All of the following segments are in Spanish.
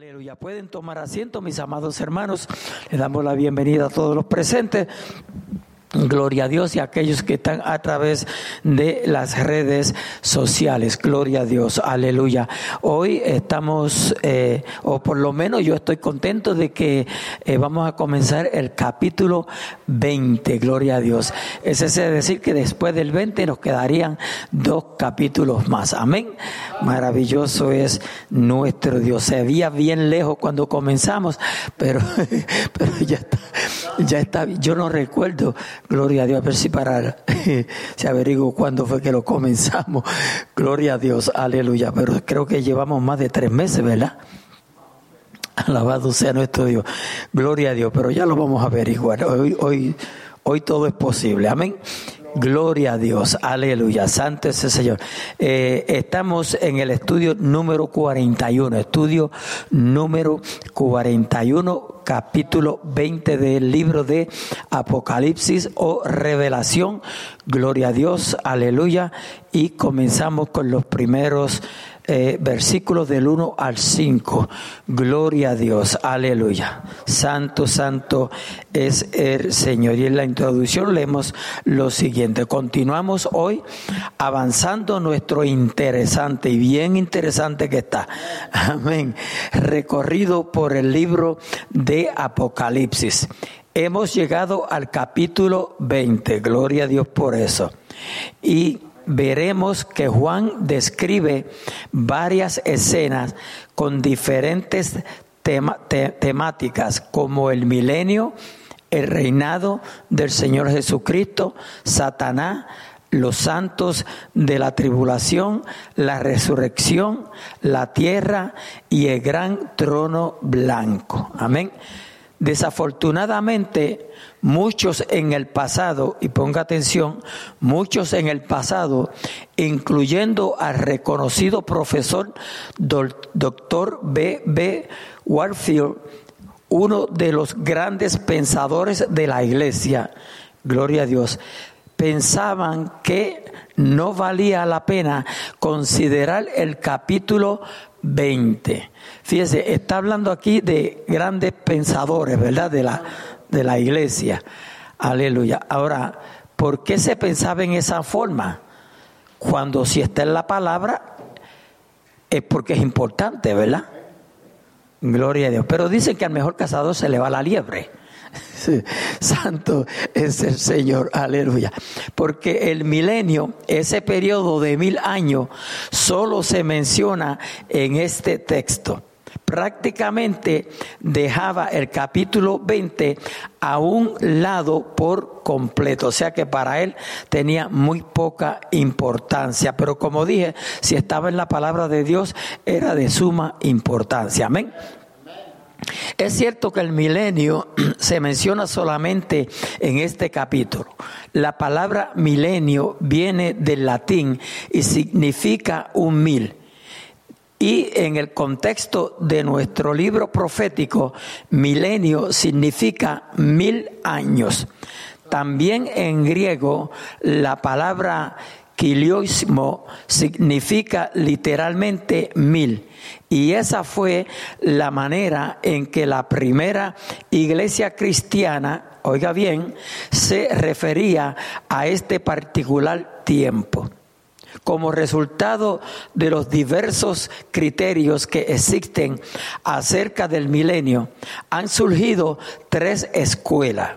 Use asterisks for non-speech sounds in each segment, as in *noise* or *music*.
Aleluya. Pueden tomar asiento, mis amados hermanos. Le damos la bienvenida a todos los presentes. Gloria a Dios y a aquellos que están a través de las redes sociales. Gloria a Dios. Aleluya. Hoy estamos, eh, o por lo menos yo estoy contento de que eh, vamos a comenzar el capítulo 20. Gloria a Dios. Es ese decir que después del 20 nos quedarían dos capítulos más. Amén. Maravilloso es nuestro Dios. Se veía bien lejos cuando comenzamos, pero, *laughs* pero ya está. Ya está. Yo no recuerdo Gloria a Dios, a ver si para *laughs* se averiguo cuándo fue que lo comenzamos. *laughs* Gloria a Dios, aleluya. Pero creo que llevamos más de tres meses, ¿verdad? Alabado sea nuestro Dios. Gloria a Dios, pero ya lo vamos a averiguar. Hoy, hoy, hoy todo es posible. Amén. Gloria a Dios, aleluya, santo es el Señor. Eh, estamos en el estudio número 41, estudio número 41, capítulo 20 del libro de Apocalipsis o Revelación. Gloria a Dios, aleluya. Y comenzamos con los primeros eh, versículos del 1 al 5. Gloria a Dios, aleluya. Santo, santo es el Señor. Y en la introducción leemos lo siguiente. Continuamos hoy avanzando nuestro interesante y bien interesante que está. Amén. Recorrido por el libro de Apocalipsis. Hemos llegado al capítulo 20. Gloria a Dios por eso. Y veremos que Juan describe varias escenas con diferentes temáticas como el milenio, el reinado del Señor Jesucristo, Satanás, los santos de la tribulación, la resurrección, la tierra y el gran trono blanco. Amén. Desafortunadamente, muchos en el pasado, y ponga atención, muchos en el pasado, incluyendo al reconocido profesor doctor B. B. Warfield, uno de los grandes pensadores de la iglesia, gloria a Dios, pensaban que no valía la pena considerar el capítulo 20. Fíjese, está hablando aquí de grandes pensadores, ¿verdad? De la, de la iglesia. Aleluya. Ahora, ¿por qué se pensaba en esa forma? Cuando si está en la palabra, es porque es importante, ¿verdad? Gloria a Dios. Pero dicen que al mejor cazador se le va la liebre. *laughs* Santo es el Señor, aleluya. Porque el milenio, ese periodo de mil años, solo se menciona en este texto. Prácticamente dejaba el capítulo 20 a un lado por completo, o sea que para él tenía muy poca importancia, pero como dije, si estaba en la palabra de Dios, era de suma importancia. Amén. Es cierto que el milenio *clears throat* se menciona solamente en este capítulo. La palabra milenio viene del latín y significa un mil. Y en el contexto de nuestro libro profético, milenio significa mil años. También en griego la palabra Quilioismo significa literalmente mil. Y esa fue la manera en que la primera iglesia cristiana, oiga bien, se refería a este particular tiempo. Como resultado de los diversos criterios que existen acerca del milenio, han surgido tres escuelas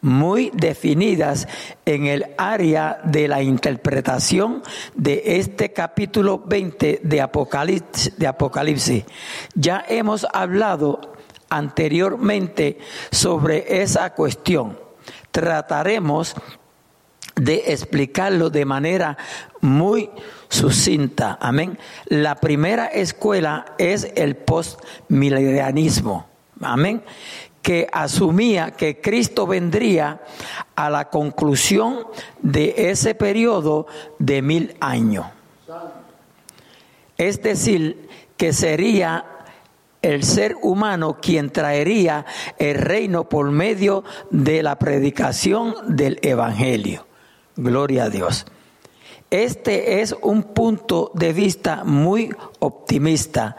muy definidas en el área de la interpretación de este capítulo 20 de Apocalipsis. De Apocalipsis. Ya hemos hablado anteriormente sobre esa cuestión. Trataremos de explicarlo de manera muy sucinta. Amén. La primera escuela es el postmilenianismo. Amén que asumía que Cristo vendría a la conclusión de ese periodo de mil años. Es decir, que sería el ser humano quien traería el reino por medio de la predicación del Evangelio. Gloria a Dios. Este es un punto de vista muy optimista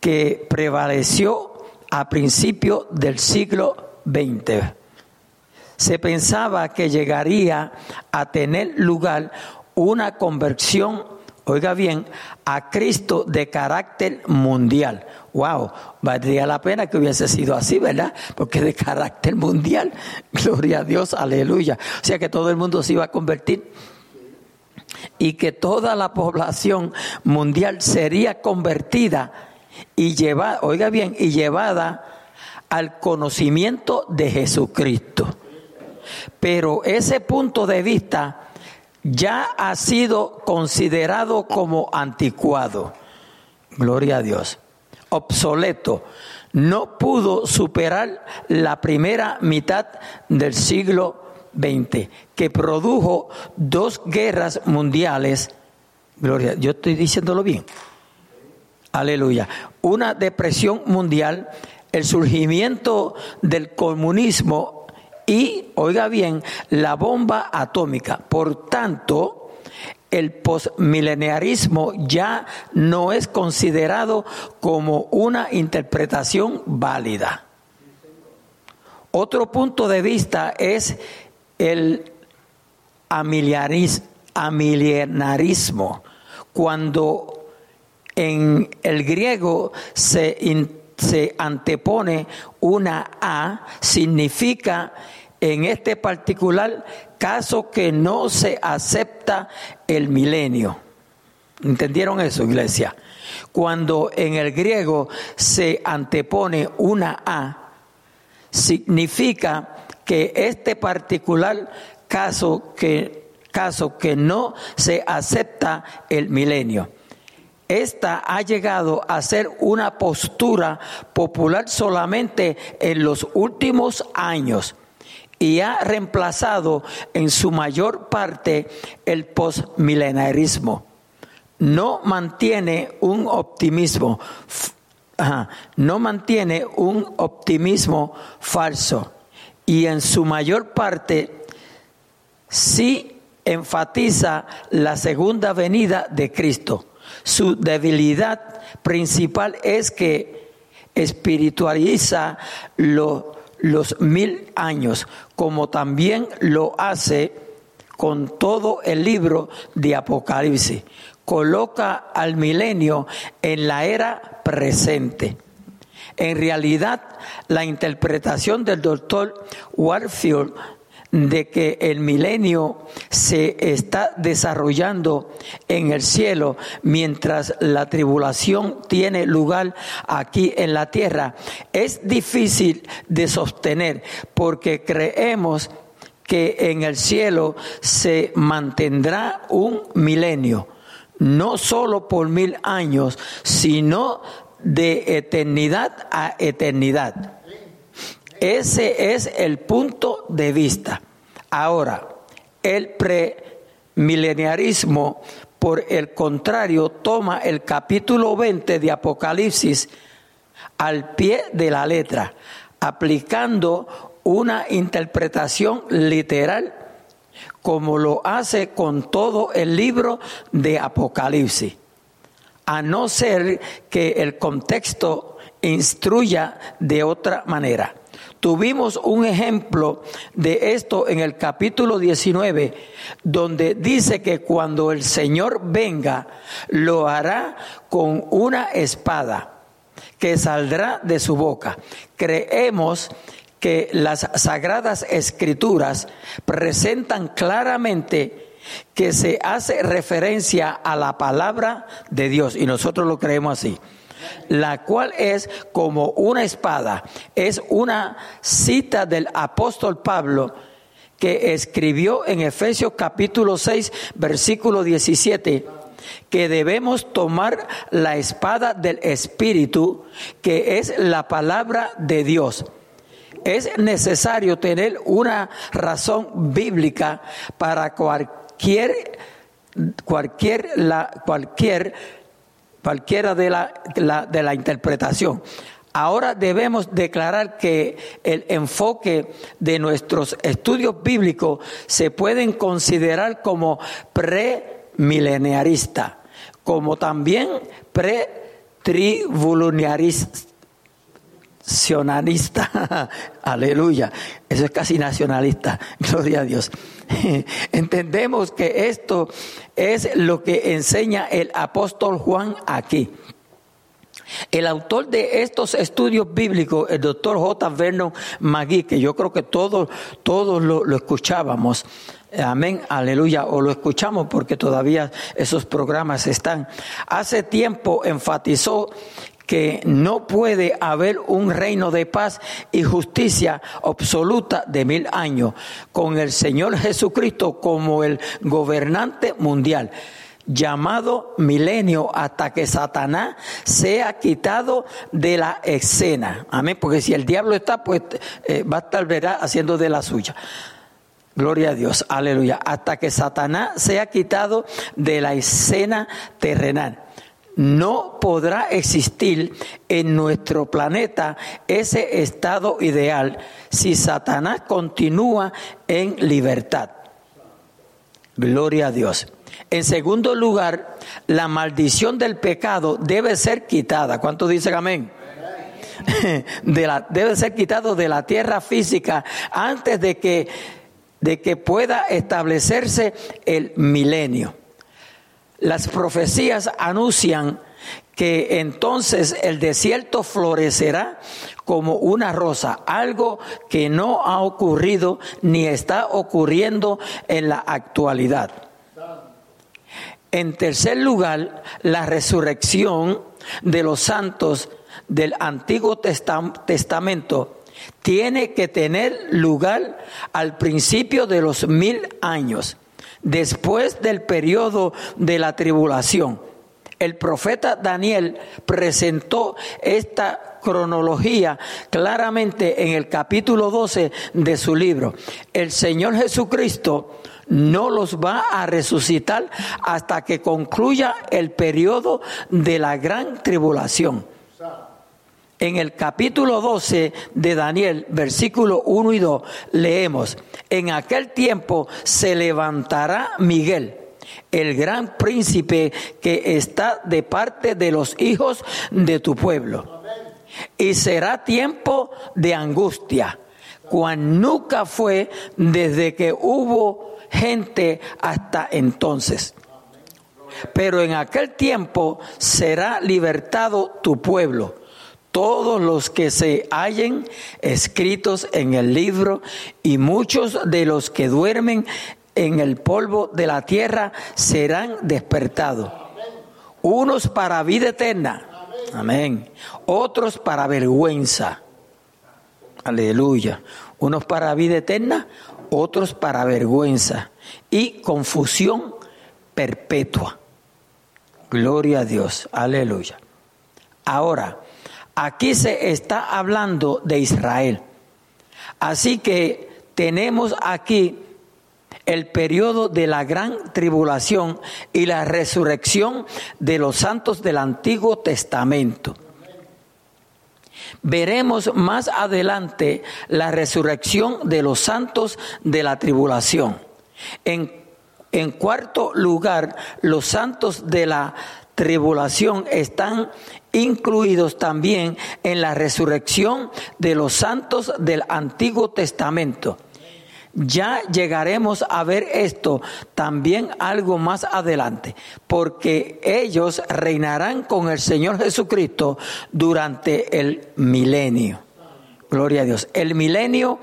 que prevaleció a principios del siglo XX. Se pensaba que llegaría a tener lugar una conversión, oiga bien, a Cristo de carácter mundial. Wow, valdría la pena que hubiese sido así, ¿verdad? Porque de carácter mundial, *laughs* gloria a Dios, aleluya. O sea que todo el mundo se iba a convertir y que toda la población mundial sería convertida y llevada, oiga bien, y llevada al conocimiento de Jesucristo. Pero ese punto de vista ya ha sido considerado como anticuado. Gloria a Dios. Obsoleto. No pudo superar la primera mitad del siglo XX, que produjo dos guerras mundiales. Gloria, yo estoy diciéndolo bien. Aleluya. Una depresión mundial, el surgimiento del comunismo y, oiga bien, la bomba atómica. Por tanto, el postmileniarismo ya no es considerado como una interpretación válida. Otro punto de vista es el amilenarismo, cuando en el griego se, se antepone una A, significa en este particular caso que no se acepta el milenio. ¿Entendieron eso, iglesia? Cuando en el griego se antepone una A, significa que este particular caso que, caso que no se acepta el milenio. Esta ha llegado a ser una postura popular solamente en los últimos años y ha reemplazado en su mayor parte el postmilenarismo. No mantiene un optimismo, no mantiene un optimismo falso y en su mayor parte sí enfatiza la segunda venida de Cristo. Su debilidad principal es que espiritualiza los mil años, como también lo hace con todo el libro de Apocalipsis. Coloca al milenio en la era presente. En realidad, la interpretación del doctor Warfield de que el milenio se está desarrollando en el cielo mientras la tribulación tiene lugar aquí en la tierra es difícil de sostener porque creemos que en el cielo se mantendrá un milenio, no solo por mil años, sino de eternidad a eternidad. Ese es el punto de vista. Ahora, el premileniarismo, por el contrario, toma el capítulo 20 de Apocalipsis al pie de la letra, aplicando una interpretación literal como lo hace con todo el libro de Apocalipsis a no ser que el contexto instruya de otra manera. Tuvimos un ejemplo de esto en el capítulo 19, donde dice que cuando el Señor venga, lo hará con una espada que saldrá de su boca. Creemos que las sagradas escrituras presentan claramente que se hace referencia a la palabra de Dios, y nosotros lo creemos así, la cual es como una espada, es una cita del apóstol Pablo que escribió en Efesios capítulo 6, versículo 17, que debemos tomar la espada del Espíritu, que es la palabra de Dios. Es necesario tener una razón bíblica para cualquier cualquier, la, cualquier, cualquiera de la, de la interpretación. Ahora debemos declarar que el enfoque de nuestros estudios bíblicos se pueden considerar como premileniarista, como también tribulunarista. *laughs* Aleluya. Eso es casi nacionalista. *laughs* Gloria a Dios. *laughs* Entendemos que esto es lo que enseña el apóstol Juan aquí. El autor de estos estudios bíblicos, el doctor J. Vernon Magui, que yo creo que todos, todos lo, lo escuchábamos, Amén, aleluya, o lo escuchamos porque todavía esos programas están. Hace tiempo enfatizó que no puede haber un reino de paz y justicia absoluta de mil años con el Señor Jesucristo como el gobernante mundial llamado milenio hasta que Satanás sea quitado de la escena. Amén, porque si el diablo está, pues eh, va a estar haciendo de la suya. Gloria a Dios, aleluya. Hasta que Satanás sea quitado de la escena terrenal. No podrá existir en nuestro planeta ese estado ideal si Satanás continúa en libertad. Gloria a Dios. En segundo lugar, la maldición del pecado debe ser quitada. ¿Cuántos dicen amén? *laughs* Debe ser quitado de la tierra física antes de que, de que pueda establecerse el milenio. Las profecías anuncian que entonces el desierto florecerá como una rosa, algo que no ha ocurrido ni está ocurriendo en la actualidad. En tercer lugar, la resurrección de los santos del Antiguo Testamento tiene que tener lugar al principio de los mil años, después del periodo de la tribulación. El profeta Daniel presentó esta cronología claramente en el capítulo 12 de su libro. El Señor Jesucristo no los va a resucitar hasta que concluya el periodo de la gran tribulación. En el capítulo 12 de Daniel, versículo 1 y 2, leemos, en aquel tiempo se levantará Miguel, el gran príncipe que está de parte de los hijos de tu pueblo. Y será tiempo de angustia, cual nunca fue desde que hubo gente hasta entonces. Pero en aquel tiempo será libertado tu pueblo, todos los que se hallen escritos en el libro, y muchos de los que duermen en el polvo de la tierra serán despertados. Unos para vida eterna. Amén. Otros para vergüenza. Aleluya. Unos para vida eterna, otros para vergüenza y confusión perpetua. Gloria a Dios, aleluya. Ahora, aquí se está hablando de Israel. Así que tenemos aquí el periodo de la gran tribulación y la resurrección de los santos del Antiguo Testamento. Veremos más adelante la resurrección de los santos de la tribulación. En, en cuarto lugar, los santos de la tribulación están incluidos también en la resurrección de los santos del Antiguo Testamento. Ya llegaremos a ver esto también algo más adelante, porque ellos reinarán con el Señor Jesucristo durante el milenio. Gloria a Dios. El milenio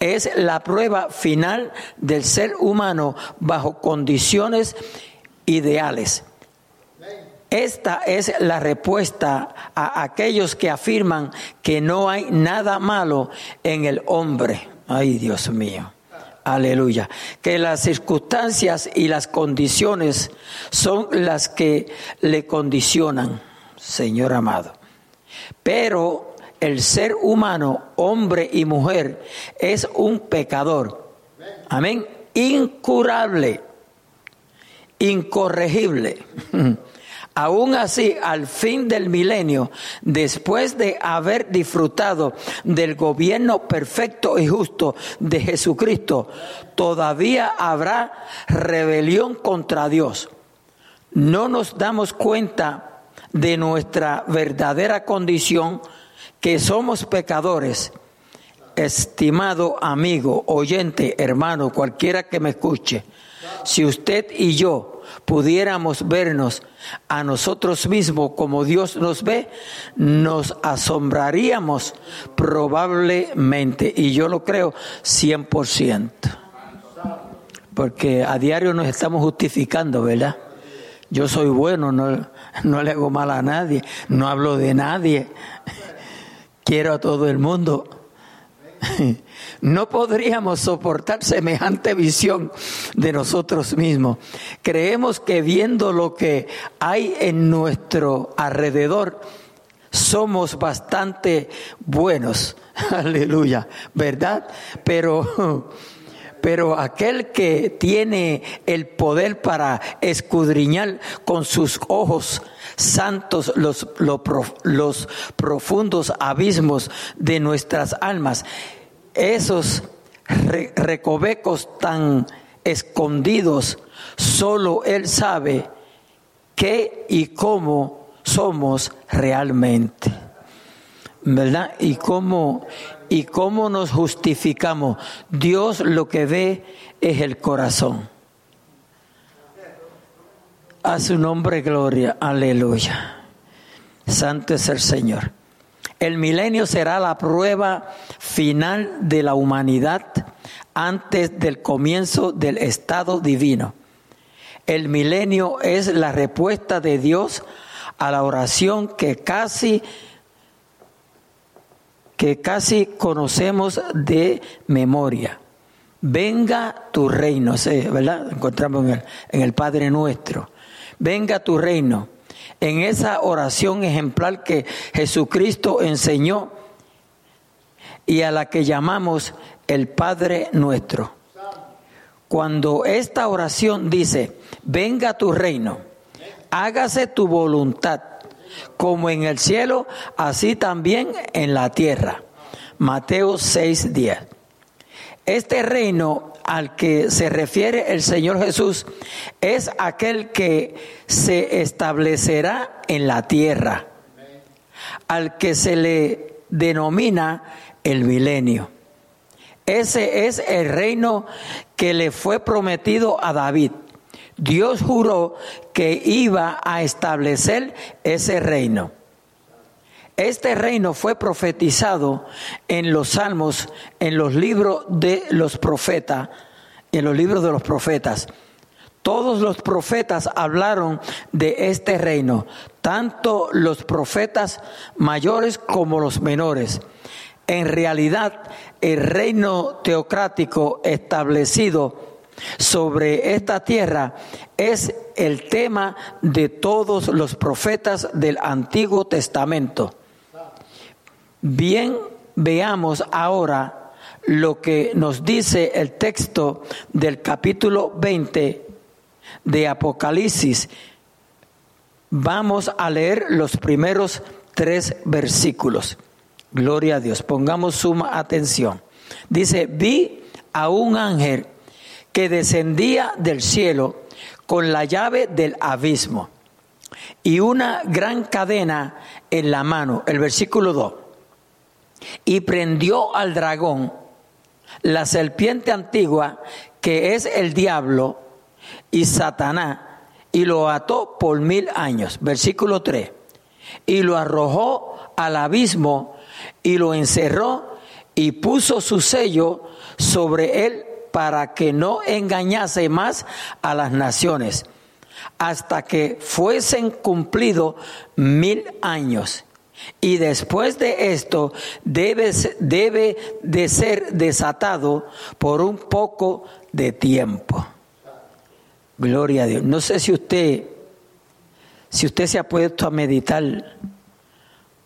es la prueba final del ser humano bajo condiciones ideales. Esta es la respuesta a aquellos que afirman que no hay nada malo en el hombre. Ay, Dios mío. Aleluya. Que las circunstancias y las condiciones son las que le condicionan, Señor amado. Pero el ser humano, hombre y mujer, es un pecador. Amén. Incurable, incorregible. *laughs* Aún así, al fin del milenio, después de haber disfrutado del gobierno perfecto y justo de Jesucristo, todavía habrá rebelión contra Dios. No nos damos cuenta de nuestra verdadera condición, que somos pecadores. Estimado amigo, oyente, hermano, cualquiera que me escuche, si usted y yo pudiéramos vernos a nosotros mismos como Dios nos ve, nos asombraríamos probablemente, y yo lo creo 100%, porque a diario nos estamos justificando, ¿verdad? Yo soy bueno, no, no le hago mal a nadie, no hablo de nadie, *laughs* quiero a todo el mundo. *laughs* No podríamos soportar semejante visión de nosotros mismos. Creemos que viendo lo que hay en nuestro alrededor, somos bastante buenos. *laughs* Aleluya, ¿verdad? Pero *laughs* pero aquel que tiene el poder para escudriñar con sus ojos santos los, los, profundos abismos de nuestras almas, esos recovecos tan escondidos, solo Él sabe qué y cómo somos realmente. ¿Verdad? Y cómo, y cómo nos justificamos. Dios lo que ve es el corazón. A su nombre gloria, aleluya. Santo es el Señor. El milenio será la prueba final de la humanidad antes del comienzo del estado divino. El milenio es la respuesta de Dios a la oración que casi que casi conocemos de memoria. Venga tu reino, ¿verdad? Encontramos en el, en el Padre nuestro venga tu reino. En esa oración ejemplar que Jesucristo enseñó y a la que llamamos el Padre nuestro. Cuando esta oración dice, venga tu reino, hágase tu voluntad, como en el cielo, así también en la tierra. Mateo 6:10. Este reino al que se refiere el Señor Jesús es aquel que se establecerá en la tierra, al que se le denomina el milenio. Ese es el reino que le fue prometido a David. Dios juró que iba a establecer ese reino. Este reino fue profetizado en los salmos, en los libros de los profetas, en los libros de los profetas. Todos los profetas hablaron de este reino, tanto los profetas mayores como los menores. En realidad, el reino teocrático establecido sobre esta tierra es el tema de todos los profetas del Antiguo Testamento. Bien, veamos ahora lo que nos dice el texto del capítulo 20 de Apocalipsis. Vamos a leer los primeros tres versículos. Gloria a Dios. Pongamos suma atención. Dice, vi a un ángel que descendía del cielo con la llave del abismo y una gran cadena en la mano. El versículo 2 y prendió al dragón, la serpiente antigua, que es el diablo y Satanás, y lo ató por mil años. Versículo 3. Y lo arrojó al abismo y lo encerró y puso su sello sobre él para que no engañase más a las naciones, hasta que fuesen cumplidos mil años. Y después de esto debe, debe de ser desatado por un poco de tiempo. Gloria a Dios. No sé si usted, si usted se ha puesto a meditar,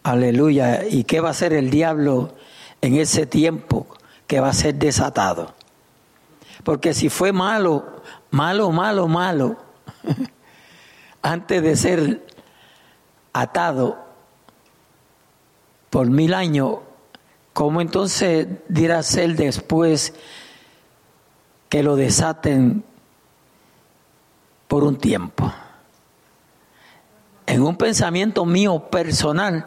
aleluya, y qué va a hacer el diablo en ese tiempo que va a ser desatado. Porque si fue malo, malo, malo, malo, *laughs* antes de ser atado, por mil años, ¿cómo entonces dirá ser después que lo desaten por un tiempo? En un pensamiento mío personal,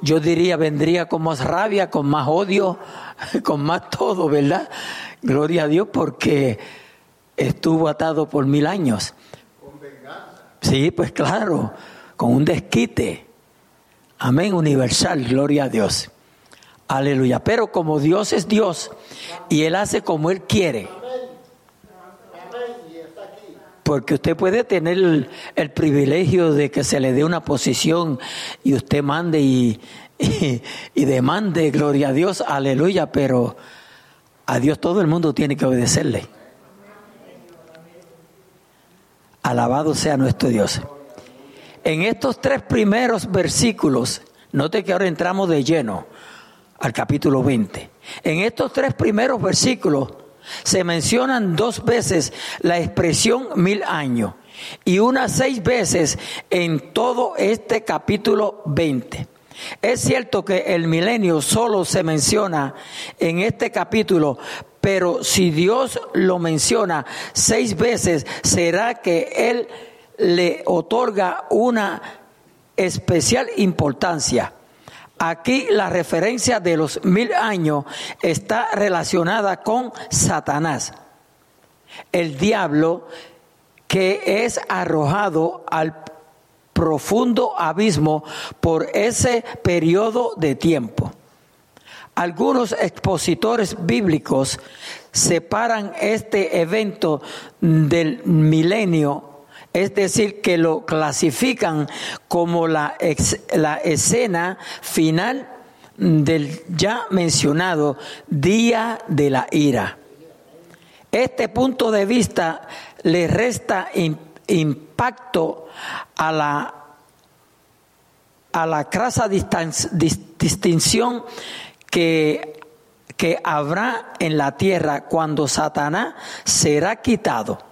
yo diría vendría con más rabia, con más odio, *laughs* con más todo, ¿verdad? Gloria a Dios porque estuvo atado por mil años. Sí, pues claro, con un desquite. Amén, universal, gloria a Dios. Aleluya. Pero como Dios es Dios y Él hace como Él quiere. Porque usted puede tener el, privilegio de que se le dé una posición y usted mande *laughs* y, y demande, gloria a Dios, aleluya, pero a Dios todo el mundo tiene que obedecerle. Alabado sea nuestro Dios. En estos tres primeros versículos, note que ahora entramos de lleno al capítulo 20. En estos tres primeros versículos se mencionan dos veces la expresión mil años y unas seis veces en todo este capítulo 20. Es cierto que el milenio solo se menciona en este capítulo, pero si Dios lo menciona seis veces, será que Él le otorga una especial importancia. Aquí la referencia de los mil años está relacionada con Satanás, el diablo que es arrojado al profundo abismo por ese periodo de tiempo. Algunos expositores bíblicos separan este evento del milenio es decir, que lo clasifican como la, escena final del ya mencionado día de la ira. Este punto de vista le resta impacto a la, a la crasa distinción que, que habrá en la tierra cuando Satanás será quitado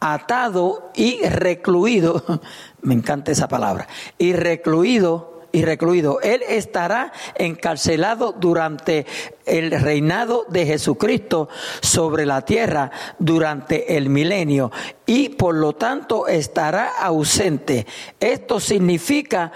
atado y recluido, *laughs* me encanta esa palabra, y recluido, y recluido. Él estará encarcelado durante el reinado de Jesucristo sobre la tierra durante el milenio y por lo tanto estará ausente. Esto significa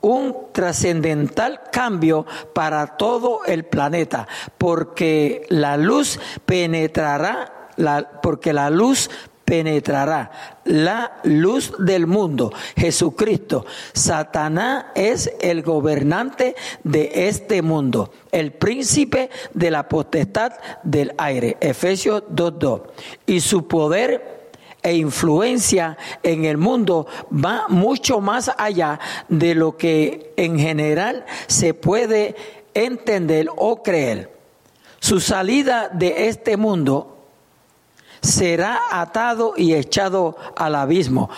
un trascendental cambio para todo el planeta, porque la luz penetrará, la, porque la luz penetrará la luz del mundo, Jesucristo. Satanás es el gobernante de este mundo, el príncipe de la potestad del aire, Efesios 2.2. Y su poder e influencia en el mundo va mucho más allá de lo que en general se puede entender o creer. Su salida de este mundo será atado y echado al abismo.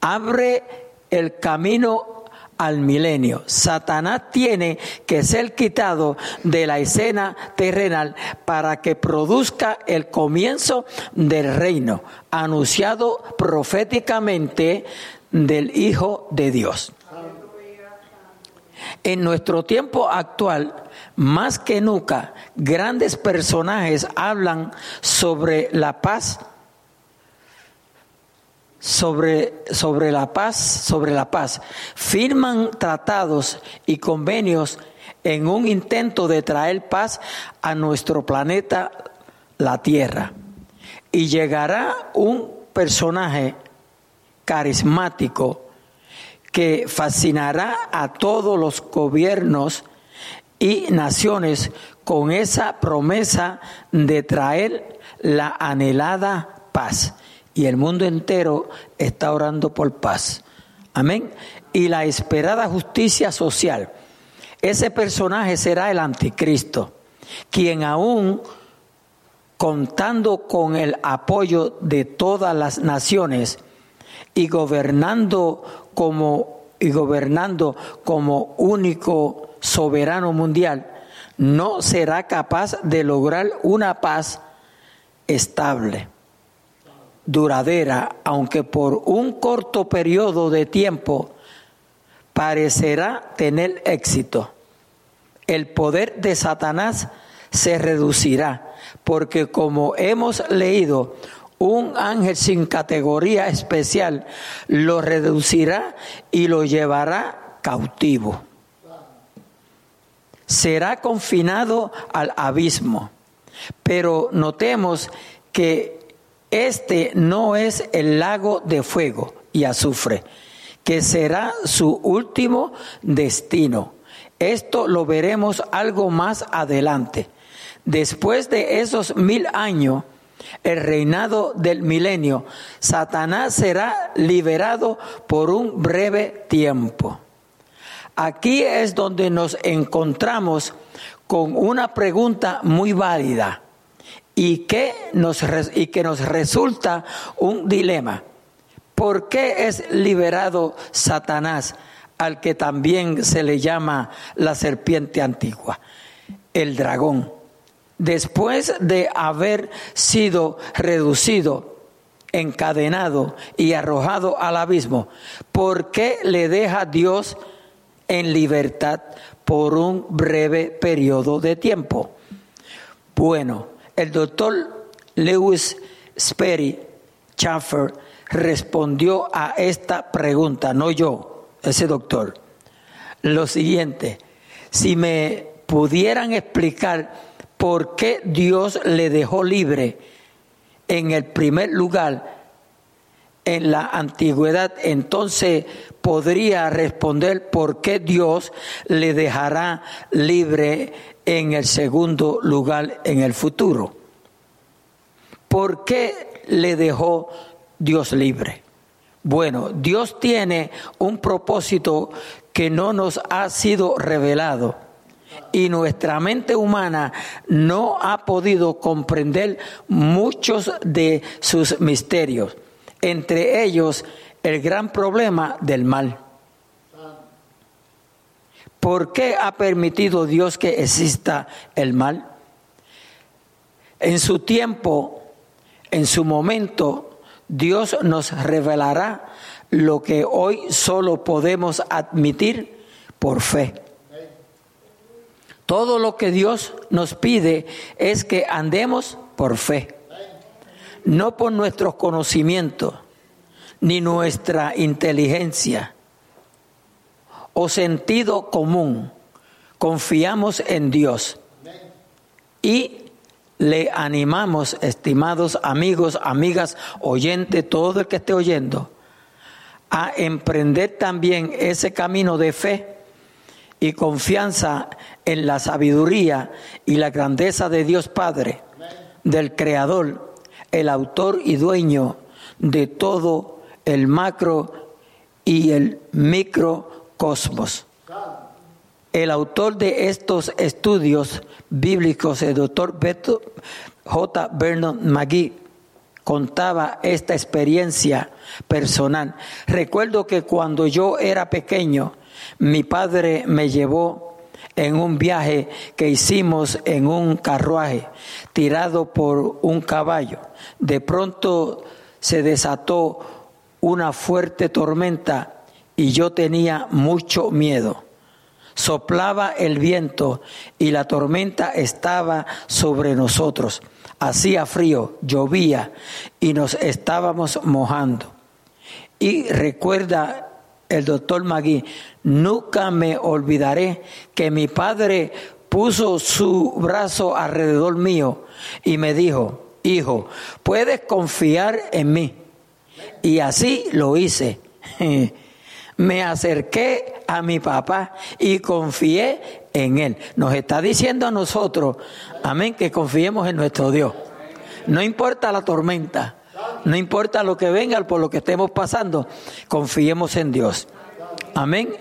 Abre el camino al milenio. Satanás tiene que ser quitado de la escena terrenal para que produzca el comienzo del reino, anunciado proféticamente del Hijo de Dios. En nuestro tiempo actual, más que nunca, grandes personajes hablan sobre la paz, sobre, sobre la paz, sobre la paz. Firman tratados y convenios en un intento de traer paz a nuestro planeta, la Tierra. Y llegará un personaje carismático que fascinará a todos los gobiernos y naciones con esa promesa de traer la anhelada paz. Y el mundo entero está orando por paz. Amén. Y la esperada justicia social. Ese personaje será el anticristo, quien aún contando con el apoyo de todas las naciones y gobernando como y gobernando como único soberano mundial, no será capaz de lograr una paz estable, duradera, aunque por un corto periodo de tiempo parecerá tener éxito. El poder de Satanás se reducirá, porque como hemos leído, un ángel sin categoría especial lo reducirá y lo llevará cautivo. Será confinado al abismo. Pero notemos que este no es el lago de fuego y azufre, que será su último destino. Esto lo veremos algo más adelante. Después de esos mil años, el reinado del milenio, Satanás será liberado por un breve tiempo. Aquí es donde nos encontramos con una pregunta muy válida y que nos, y que nos resulta un dilema. ¿Por qué es liberado Satanás, al que también se le llama la serpiente antigua, el dragón? Después de haber sido reducido, encadenado y arrojado al abismo, ¿por qué le deja Dios en libertad por un breve periodo de tiempo? Bueno, el doctor Lewis Sperry Schaffer respondió a esta pregunta, no yo, ese doctor. Lo siguiente, si me pudieran explicar por qué Dios le dejó libre en el primer lugar en la antigüedad, entonces podría responder por qué Dios le dejará libre en el segundo lugar en el futuro. ¿Por qué le dejó Dios libre? Bueno, Dios tiene un propósito que no nos ha sido revelado y nuestra mente humana no ha podido comprender muchos de sus misterios, entre ellos el gran problema del mal. ¿Por qué ha permitido Dios que exista el mal? En su tiempo, en su momento, Dios nos revelará lo que hoy solo podemos admitir por fe. Todo lo que Dios nos pide es que andemos por fe, no por nuestros conocimientos ni nuestra inteligencia o sentido común. Confiamos en Dios y le animamos, estimados amigos, amigas, oyente, todo el que esté oyendo, a emprender también ese camino de fe y confianza en la sabiduría y la grandeza de Dios Padre, del Creador, el autor y dueño de todo el macro y el micro cosmos. El autor de estos estudios bíblicos, el doctor Beto J. Vernon McGee, contaba esta experiencia personal. Recuerdo que cuando yo era pequeño, mi padre me llevó en un viaje que hicimos en un carruaje tirado por un caballo. De pronto se desató una fuerte tormenta y yo tenía mucho miedo. Soplaba el viento y la tormenta estaba sobre nosotros. Hacía frío, llovía y nos estábamos mojando. Y recuerda el doctor Magui, nunca me olvidaré que mi padre puso su brazo alrededor mío y me dijo, hijo, puedes confiar en mí. Y así lo hice. *laughs* me acerqué a mi papá y confié en él. Nos está diciendo a nosotros, amén, que confiemos en nuestro Dios. No importa la tormenta, no importa lo que venga, por lo que estemos pasando, confiemos en Dios. Amén.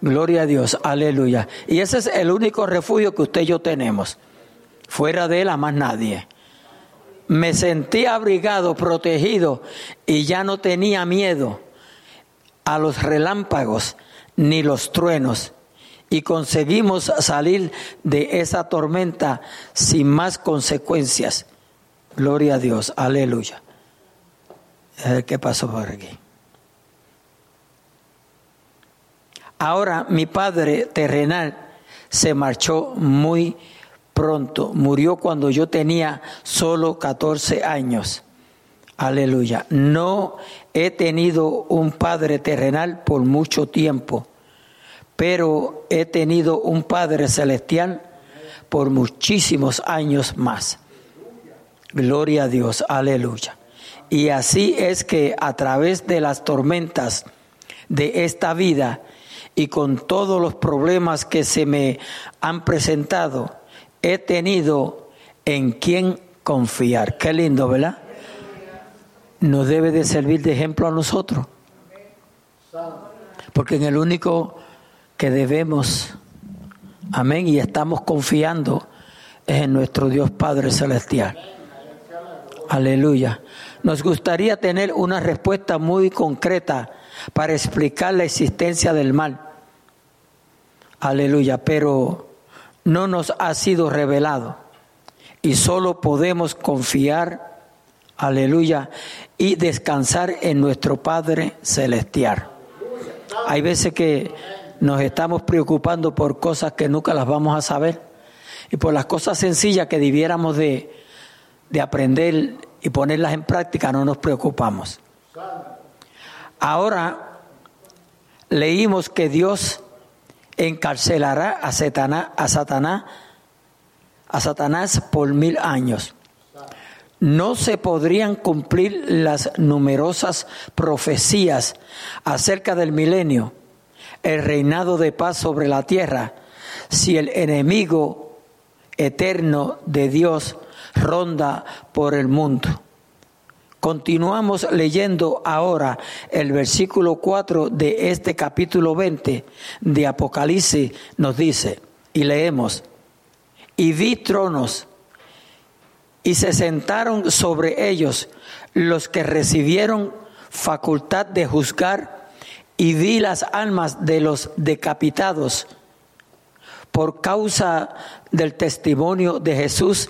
Gloria a Dios, aleluya. Y ese es el único refugio que usted y yo tenemos. Fuera de él a más nadie. Me sentí abrigado, protegido y ya no tenía miedo a los relámpagos ni los truenos y conseguimos salir de esa tormenta sin más consecuencias. Gloria a Dios, aleluya. Ver qué pasó por aquí. Ahora mi padre terrenal se marchó muy pronto, murió cuando yo tenía solo 14 años. Aleluya. No he tenido un Padre terrenal por mucho tiempo, pero he tenido un Padre celestial por muchísimos años más. Gloria a Dios, aleluya. Y así es que a través de las tormentas de esta vida y con todos los problemas que se me han presentado, he tenido en quien confiar. Qué lindo, ¿verdad? Nos debe de servir de ejemplo a nosotros. Porque en el único que debemos, amén, y estamos confiando es en nuestro Dios Padre Celestial. Aleluya. Nos gustaría tener una respuesta muy concreta para explicar la existencia del mal. Aleluya. Pero no nos ha sido revelado. Y solo podemos confiar, aleluya, y descansar en nuestro Padre Celestial. Hay veces que nos estamos preocupando por cosas que nunca las vamos a saber y por las cosas sencillas que debiéramos de, de aprender y ponerlas en práctica no nos preocupamos. Ahora leímos que Dios encarcelará a Satanás, a Satanás, por mil años. No se podrían cumplir las numerosas profecías acerca del milenio, el reinado de paz sobre la tierra, si el enemigo eterno de Dios ronda por el mundo. Continuamos leyendo ahora el versículo 4 de este capítulo 20 de Apocalipsis. Nos dice, y leemos, y vi tronos, y se sentaron sobre ellos los que recibieron facultad de juzgar, y vi las almas de los decapitados por causa del testimonio de Jesús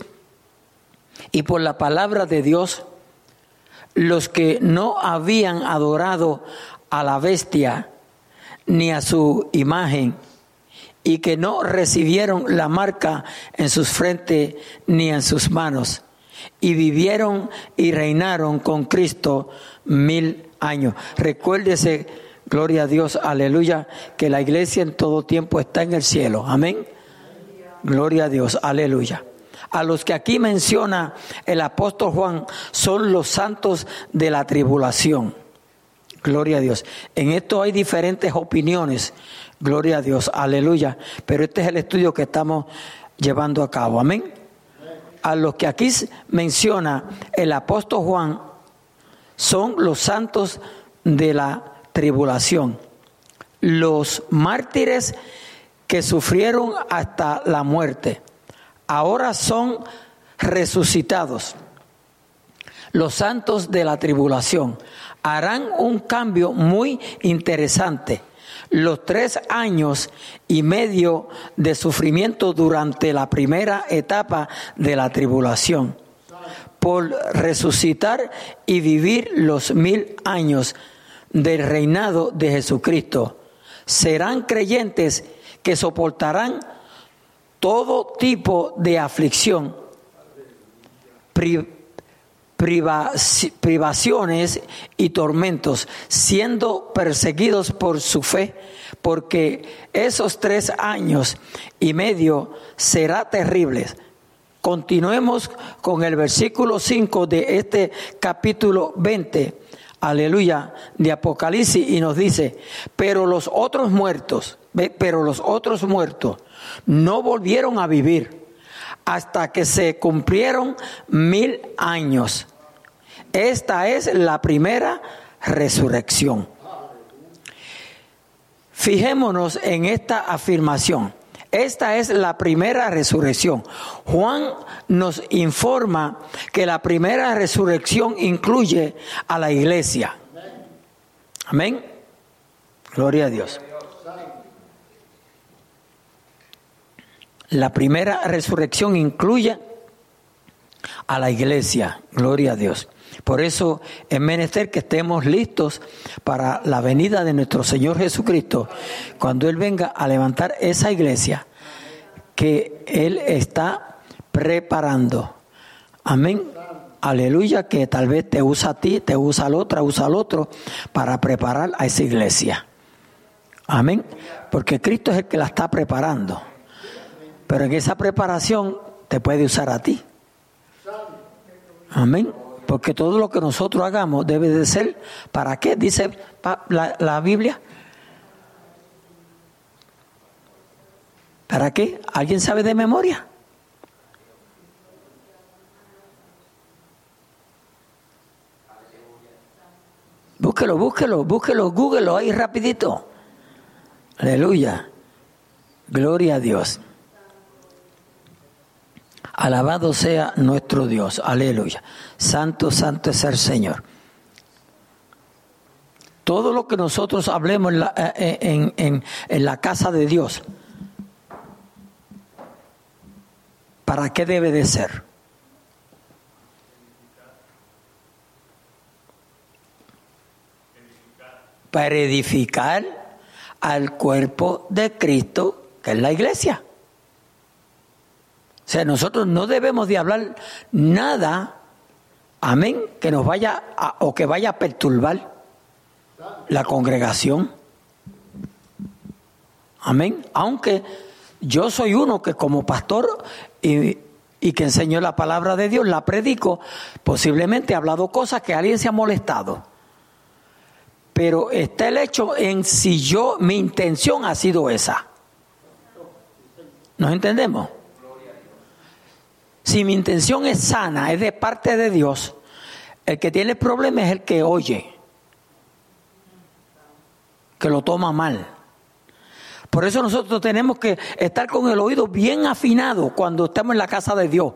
y por la palabra de Dios, los que no habían adorado a la bestia ni a su imagen, y que no recibieron la marca en sus frentes ni en sus manos, y vivieron y reinaron con Cristo mil años. Recuérdese, gloria a Dios, aleluya, que la iglesia en todo tiempo está en el cielo. Amén. Gloria a Dios, aleluya a los que aquí menciona el apóstol Juan son los santos de la tribulación. Gloria a Dios. En esto hay diferentes opiniones. Gloria a Dios. Aleluya. Pero este es el estudio que estamos llevando a cabo. Amén. A los que aquí menciona el apóstol Juan son los santos de la tribulación. Los mártires que sufrieron hasta la muerte ahora son resucitados. Los santos de la tribulación harán un cambio muy interesante. Los tres años y medio de sufrimiento durante la primera etapa de la tribulación por resucitar y vivir los mil años del reinado de Jesucristo. Serán creyentes que soportarán todo tipo de aflicción, privaciones y tormentos, siendo perseguidos por su fe, porque esos tres años y medio será terribles. Continuemos con el versículo 5 de este capítulo 20, aleluya, de Apocalipsis, y nos dice, pero los otros muertos, pero los otros muertos, no volvieron a vivir hasta que se cumplieron mil años. Esta es la primera resurrección. Fijémonos en esta afirmación. Esta es la primera resurrección. Juan nos informa que la primera resurrección incluye a la iglesia. Amén. Gloria a Dios. La primera resurrección incluye a la iglesia, gloria a Dios. Por eso es menester que estemos listos para la venida de nuestro Señor Jesucristo, cuando Él venga a levantar esa iglesia que Él está preparando. Amén. aleluya, que tal vez te usa a ti, te usa al otro, usa al otro, para preparar a esa iglesia. Amén. Porque Cristo es el que la está preparando. Pero en esa preparación te puede usar a ti. Amén. Porque todo lo que nosotros hagamos debe de ser, ¿para qué? Dice la, Biblia. ¿Para qué? ¿Alguien sabe de memoria? Búsquelo, búsquelo, búsquelo, google ahí rapidito. Aleluya. Gloria a Dios. Alabado sea nuestro Dios. Aleluya. Santo, santo es el Señor. Todo lo que nosotros hablemos en la, eh, en, en la casa de Dios, ¿para qué debe de ser? para edificar al cuerpo de Cristo, que es la iglesia. O sea, nosotros no debemos de hablar nada, amén, que nos vaya o que vaya a perturbar la congregación. Amén. Aunque yo soy uno que como pastor y, y que enseñó la palabra de Dios, la predico, posiblemente he hablado cosas que alguien se ha molestado pero está el hecho en si yo, mi intención ha sido esa. ¿Nos entendemos? Si mi intención es sana, es de parte de Dios, el que tiene el problema es el que oye, que lo toma mal. Por eso nosotros tenemos que estar con el oído bien afinado cuando estamos en la casa de Dios.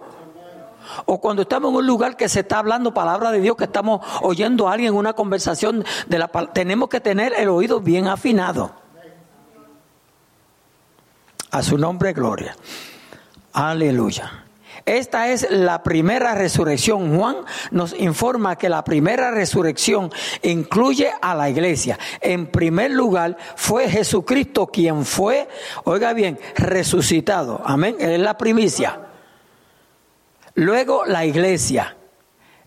O cuando estamos en un lugar que se está hablando palabra de Dios, que estamos oyendo a alguien en una conversación de la tenemos que tener el oído bien afinado. A su nombre, gloria. Aleluya. Esta es la primera resurrección. Juan nos informa que la primera resurrección incluye a la iglesia. En primer lugar, fue Jesucristo quien fue, oiga bien, resucitado. Amén. Es la primicia. Luego la iglesia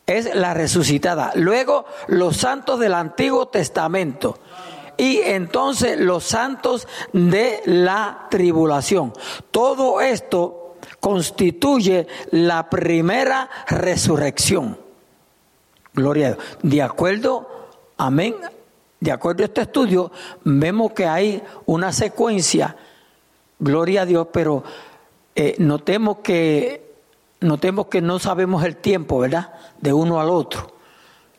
es la resucitada. Luego los santos del Antiguo Testamento. Y entonces los santos de la tribulación. Todo esto constituye la primera resurrección. Gloria a Dios. De acuerdo, amén. De acuerdo a este estudio, vemos que hay una secuencia, gloria a Dios, pero eh, notemos que notemos que no sabemos el tiempo, ¿verdad? De uno al otro.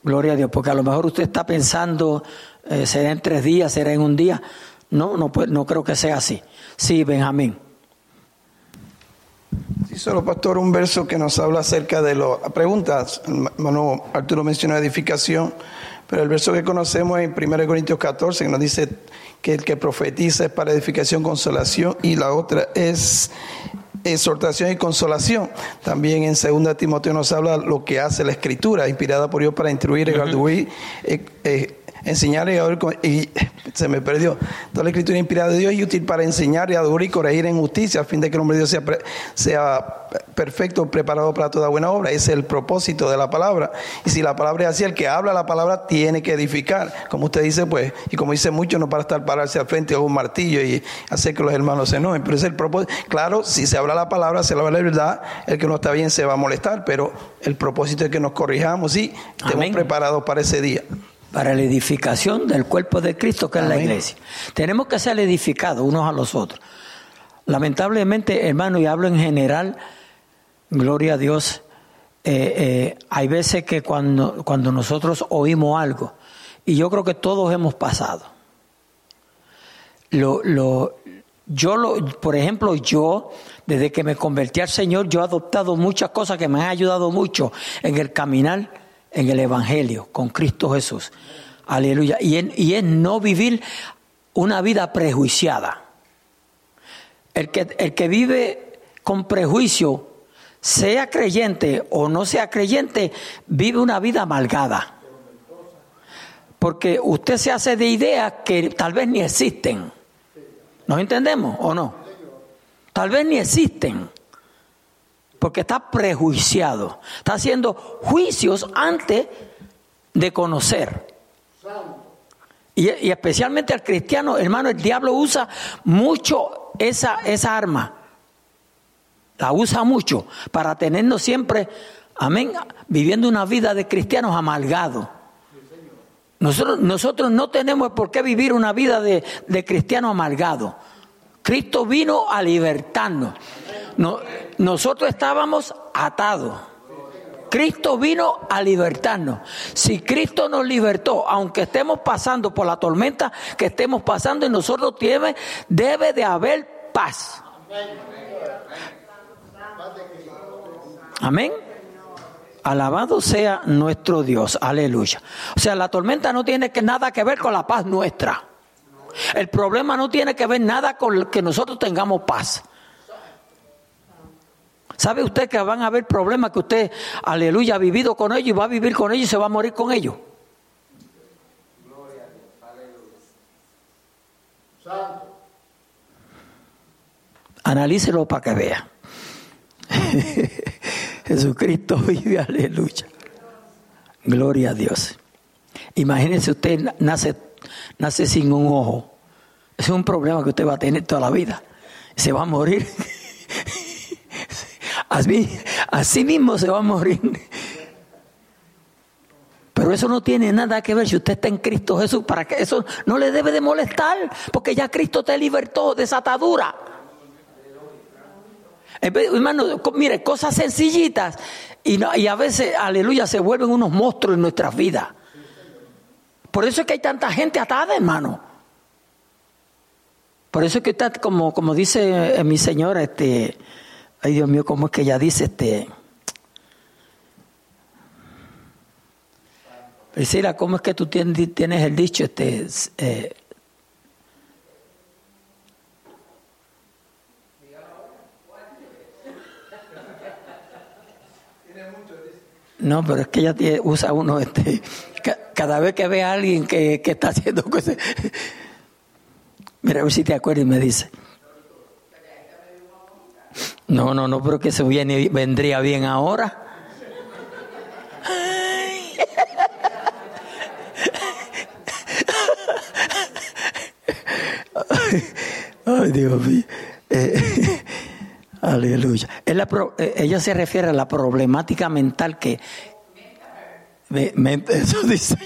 Gloria a Dios, porque a lo mejor usted está pensando, eh, será en tres días, será en un día. No, no, no creo que sea así. Sí, Benjamín. Sí, solo pastor, un verso que nos habla acerca de las preguntas. Hermano Arturo mencionó edificación, pero el verso que conocemos en 1 Corintios 14 que nos dice que el que profetiza es para edificación, consolación, y la otra es exhortación y consolación. También en 2 Timoteo nos habla lo que hace la escritura, inspirada por Dios para instruir, y eh, eh, enseñar y, y se me perdió. Toda la escritura inspirada de Dios y útil para enseñar y adorar y corregir en justicia, a fin de que el hombre de Dios sea, sea perfecto, preparado para toda buena obra. Ese es el propósito de la palabra. Y si la palabra es así, el que habla la palabra tiene que edificar. Como usted dice, pues, y como dice mucho, no para estar pararse al frente de un martillo y hacer que los hermanos se enojen. Pero ese es el propósito. Claro, si se habla la palabra, se habla la verdad, el que no está bien se va a molestar, pero el propósito es que nos corrijamos y estemos preparados para ese día para la edificación del cuerpo de Cristo, que es la iglesia. Tenemos que ser edificados unos a los otros. Lamentablemente, hermano, y hablo en general, gloria a Dios, eh, eh, hay veces que cuando, cuando nosotros oímos algo, y yo creo que todos hemos pasado, lo, lo, yo, lo, por ejemplo, yo, desde que me convertí al Señor, yo he adoptado muchas cosas que me han ayudado mucho en el caminar en el Evangelio con Cristo Jesús. Aleluya. Y, es no vivir una vida prejuiciada. El que, el que vive con prejuicio, sea creyente o no sea creyente, vive una vida amalgada. Porque usted se hace de ideas que tal vez ni existen. ¿Nos entendemos o no? Tal vez ni existen. Porque está prejuiciado, está haciendo juicios antes de conocer. Y, especialmente al cristiano, hermano, el diablo usa mucho esa, esa arma. La usa mucho para tenernos siempre, amén, viviendo una vida de cristianos amalgados. Nosotros, nosotros no tenemos por qué vivir una vida de, de cristiano amalgado. Cristo vino a libertarnos. Nosotros estábamos atados. Cristo vino a libertarnos. Si Cristo nos libertó, aunque estemos pasando por la tormenta que estemos pasando, en nosotros debe, debe de haber paz. Amén. Alabado sea nuestro Dios. Aleluya. O sea, la tormenta no tiene que nada que ver con la paz nuestra. El problema no tiene que ver nada con que nosotros tengamos paz. ¿Sabe usted que van a haber problemas que usted, aleluya, ha vivido con ellos y va a vivir con ellos y se va a morir con ellos? Analícelo para que vea. *laughs* Jesucristo vive, aleluya. Gloria a Dios. Imagínese usted nace, nace sin un ojo. es un problema que usted va a tener toda la vida. Se va a morir. *laughs* Así, mismo se va a morir. Pero eso no tiene nada que ver si usted está en Cristo Jesús, para que eso no le debe de molestar, porque ya Cristo te libertó de esa atadura. Hermano, mire, cosas sencillitas y, y a veces, aleluya, se vuelven unos monstruos en nuestras vidas. Por eso es que hay tanta gente atada, hermano. Por eso es que está, como, como dice eh, mi señora, este, Ay, Dios mío, ¿cómo es que ella dice este? Priscila, ¿cómo es que tú tienes, el dicho este? Eh? No, pero es que ella usa uno, este, cada vez que ve a alguien que, que está haciendo cosas. Mira, a ver si te acuerdas y me dice. No, no, no, pero que se viene, vendría bien ahora. Ay, Dios mío. Eh, *laughs* aleluya. Eh, ella se refiere a la problemática mental que. eso dice.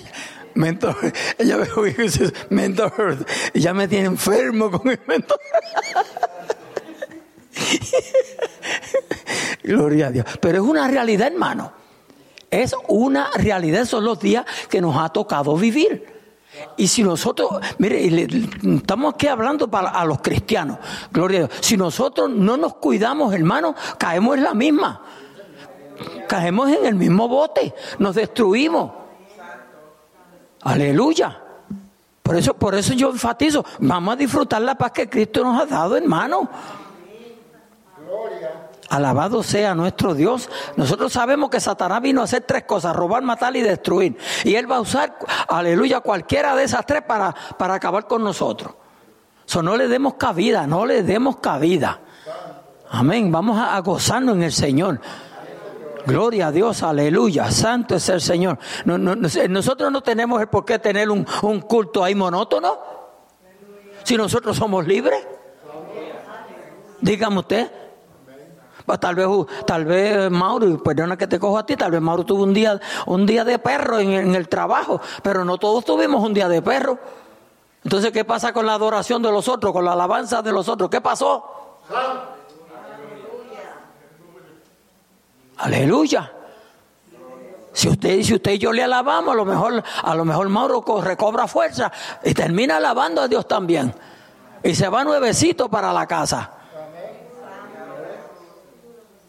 Mental, ella me dice mental Ya me tiene enfermo con el mental. *laughs* Gloria a Dios. Pero es una realidad, hermano. Es una realidad, son los días que nos ha tocado vivir. Y si nosotros, mire, estamos aquí hablando para a los cristianos, gloria a Dios. Si nosotros no nos cuidamos, hermano, caemos en la misma. Caemos en el mismo bote, nos destruimos. Aleluya. Por eso, por eso yo enfatizo, vamos a disfrutar la paz que Cristo nos ha dado, hermano. Alabado sea nuestro Dios. Nosotros sabemos que Satanás vino a hacer tres cosas, robar, matar y destruir. Y él va a usar, aleluya, cualquiera de esas tres para, para acabar con nosotros. So, no le demos cabida, no le demos cabida. Amén. Vamos a, gozarnos en el Señor. Gloria a Dios, aleluya. Santo es el Señor. nosotros no tenemos el por qué tener un, un culto ahí monótono. Si nosotros somos libres. Dígame usted. Pues tal vez, tal vez Mauro, perdona que te cojo a ti, tal vez Mauro tuvo un día, un día de perro en, el trabajo, pero no todos tuvimos un día de perro. Entonces, ¿qué pasa con la adoración de los otros, con la alabanza de los otros? ¿Qué pasó? Aleluya. Si usted, si usted y yo le alabamos, a lo mejor, a lo mejor Mauro recobra fuerza y termina alabando a Dios también. Y se va nuevecito para la casa.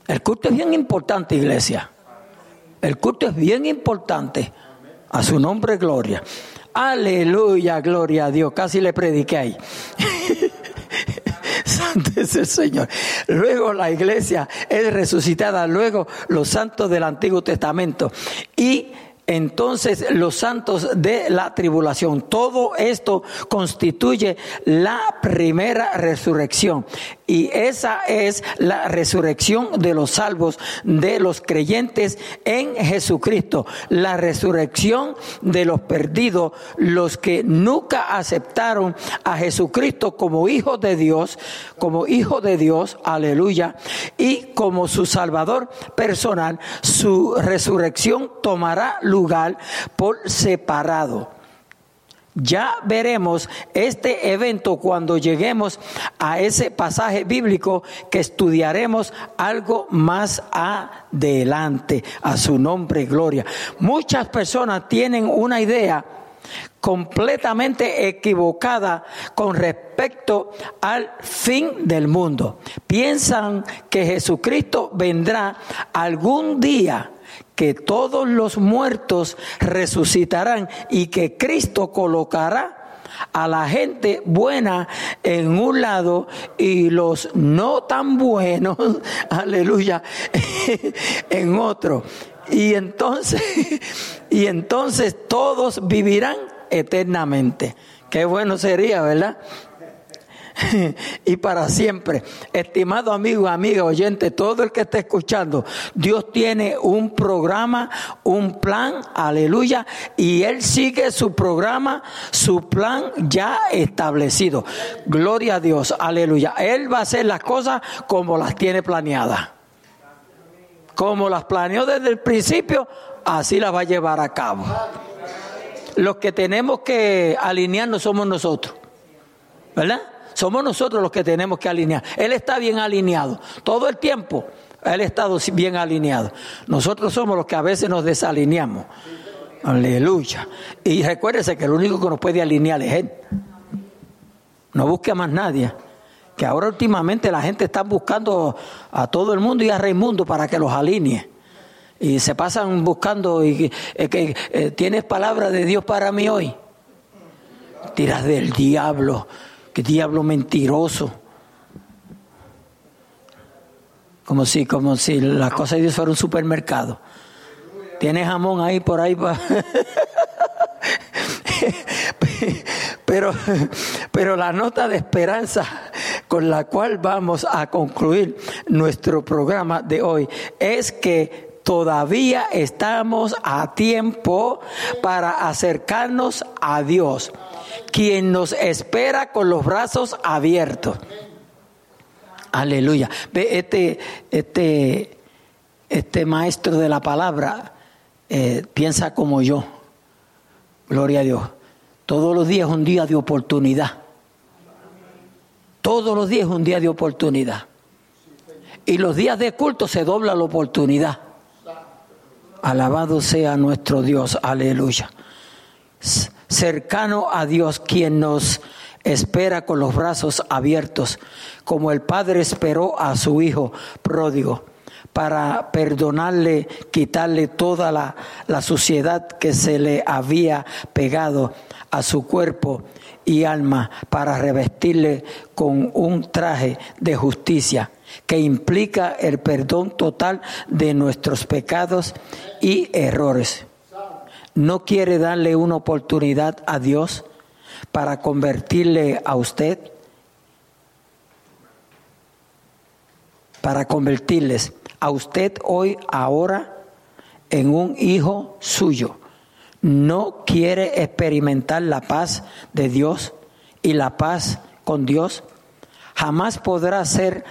El culto es bien importante, iglesia. El culto es bien importante. A su nombre, gloria. Aleluya, gloria a Dios. Casi le prediqué ahí. *laughs* Santo es el Señor. Luego la iglesia es resucitada. Luego los santos del Antiguo Testamento. Y entonces los santos de la tribulación. Todo esto constituye la primera resurrección. Y esa es la resurrección de los salvos, de los creyentes en Jesucristo. La resurrección de los perdidos, los que nunca aceptaron a Jesucristo como hijo de Dios, como hijo de Dios, aleluya, y como su Salvador personal, su resurrección tomará lugar por separado. Ya veremos este evento cuando lleguemos a ese pasaje bíblico que estudiaremos algo más adelante. A su nombre, gloria. Muchas personas tienen una idea completamente equivocada con respecto al fin del mundo. Piensan que Jesucristo vendrá algún día que todos los muertos resucitarán y que Cristo colocará a la gente buena en un lado y los no tan buenos, *laughs* aleluya, *laughs* en otro. Y entonces, *laughs* y entonces todos vivirán eternamente. Qué bueno sería, ¿verdad? *laughs* y para siempre. Estimado amigo, amiga, oyente, todo el que esté escuchando, Dios tiene un programa, un plan, aleluya, y Él sigue su programa, su plan ya establecido. Gloria a Dios, aleluya. Él va a hacer las cosas como las tiene planeadas. Como las planeó desde el principio, así las va a llevar a cabo. Los que tenemos que alinearnos somos nosotros. ¿Verdad? Somos nosotros los que tenemos que alinear. Él está bien alineado. Todo el tiempo Él ha estado bien alineado. Nosotros somos los que a veces nos desalineamos. Aleluya. Y recuérdese que el único que nos puede alinear es Él. No busque a más nadie. Que ahora últimamente la gente está buscando a todo el mundo y a Raimundo para que los alinee. Y se pasan buscando y eh, que eh, tienes palabra de Dios para mí hoy. Tiras del diablo. Qué diablo mentiroso. Como si, como si la cosa de Dios fuera un supermercado. Tiene jamón ahí por ahí. *laughs* pero, pero la nota de esperanza con la cual vamos a concluir nuestro programa de hoy es que todavía estamos a tiempo para acercarnos a Dios quien nos espera con los brazos abiertos. Aleluya. Ve, este, este, este maestro de la palabra eh, piensa como yo. Gloria a Dios. Todos los días es un día de oportunidad. Todos los días es un día de oportunidad. Y los días de culto se dobla la oportunidad. Alabado sea nuestro Dios. Aleluya cercano a Dios, quien nos espera con los brazos abiertos, como el Padre esperó a su Hijo pródigo, para perdonarle, quitarle toda la, la suciedad que se le había pegado a su cuerpo y alma, para revestirle con un traje de justicia que implica el perdón total de nuestros pecados y errores no quiere darle una oportunidad a Dios para convertirle a usted, para convertirles a usted hoy, ahora, en un hijo suyo. No quiere experimentar la paz de Dios y la paz con Dios. Jamás podrá ser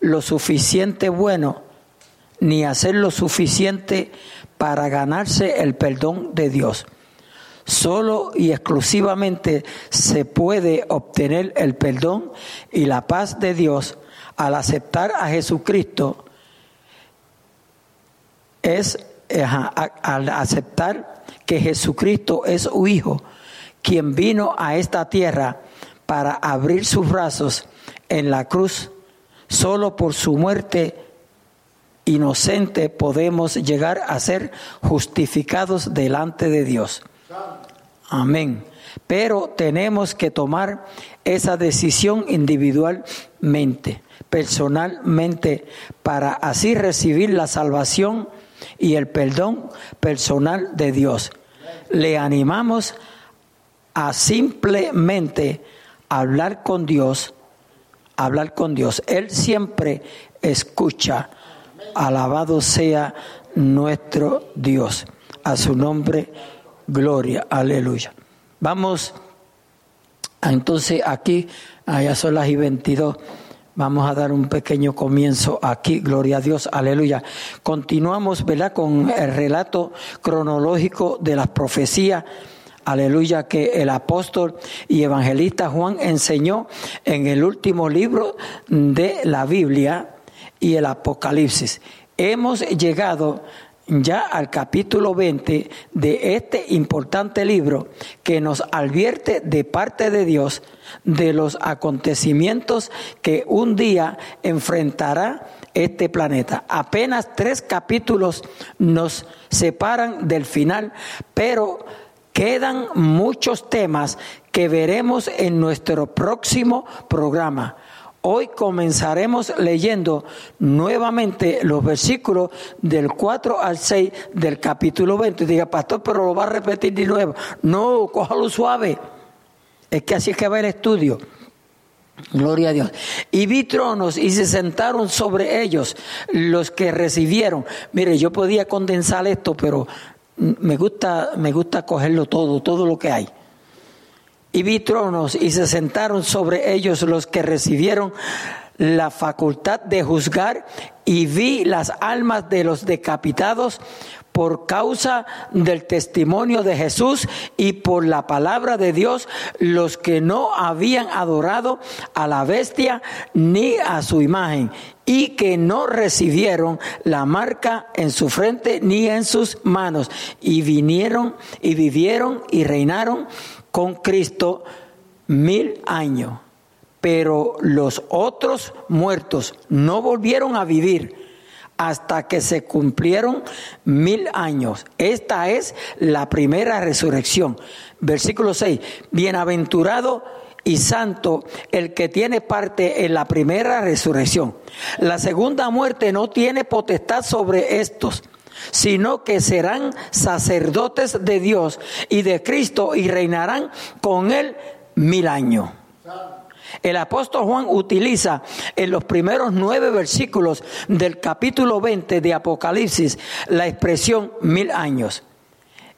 lo suficiente bueno ni hacer lo suficiente para ganarse el perdón de Dios. Solo y exclusivamente se puede obtener el perdón y la paz de Dios al aceptar a Jesucristo. Es al aceptar que Jesucristo es su Hijo, quien vino a esta tierra para abrir sus brazos en la cruz, solo por su muerte inocente podemos llegar a ser justificados delante de Dios. Amén. Pero tenemos que tomar esa decisión individualmente, personalmente, para así recibir la salvación y el perdón personal de Dios. Le animamos a simplemente hablar con Dios hablar con Dios. Él siempre escucha. Alabado sea nuestro Dios. A su nombre, gloria. Aleluya. Vamos entonces aquí, allá son las y 22. Vamos a dar un pequeño comienzo aquí, gloria a Dios, aleluya. Continuamos, ¿verdad?, con el relato cronológico de las profecías, aleluya, que el apóstol y evangelista Juan enseñó en el último libro de la Biblia y el Apocalipsis. Hemos llegado ya al capítulo 20 de este importante libro que nos advierte de parte de Dios de los acontecimientos que un día enfrentará este planeta. Apenas tres capítulos nos separan del final, pero quedan muchos temas que veremos en nuestro próximo programa. Hoy comenzaremos leyendo nuevamente los versículos del 4 al 6 del capítulo 20. Diga, pastor, pero lo va a repetir de nuevo. No, cójalo suave. Es que así es que va el estudio. Gloria a Dios. Y vi tronos y se sentaron sobre ellos los que recibieron. Mire, yo podía condensar esto, pero me gusta, me gusta cogerlo todo, todo lo que hay. Y vi tronos y se sentaron sobre ellos los que recibieron la facultad de juzgar y vi las almas de los decapitados por causa del testimonio de Jesús y por la palabra de Dios, los que no habían adorado a la bestia ni a su imagen y que no recibieron la marca en su frente ni en sus manos y vinieron y vivieron y reinaron con Cristo mil años, pero los otros muertos no volvieron a vivir hasta que se cumplieron mil años. Esta es la primera resurrección. Versículo 6. Bienaventurado y santo el que tiene parte en la primera resurrección. La segunda muerte no tiene potestad sobre estos sino que serán sacerdotes de Dios y de Cristo y reinarán con él mil años. El apóstol Juan utiliza en los primeros nueve versículos del capítulo 20 de Apocalipsis la expresión mil años.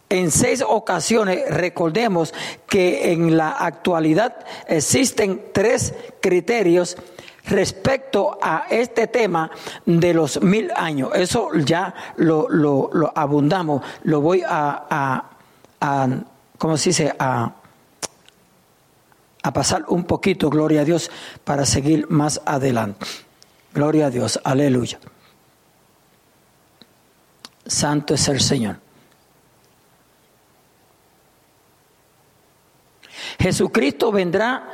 En seis ocasiones recordemos que en la actualidad existen tres criterios respecto a este tema de los mil años. Eso ya lo, abundamos, lo voy a, a, ¿cómo se dice? A, a pasar un poquito, gloria a Dios, para seguir más adelante. Gloria a Dios, aleluya. Santo es el Señor. Jesucristo vendrá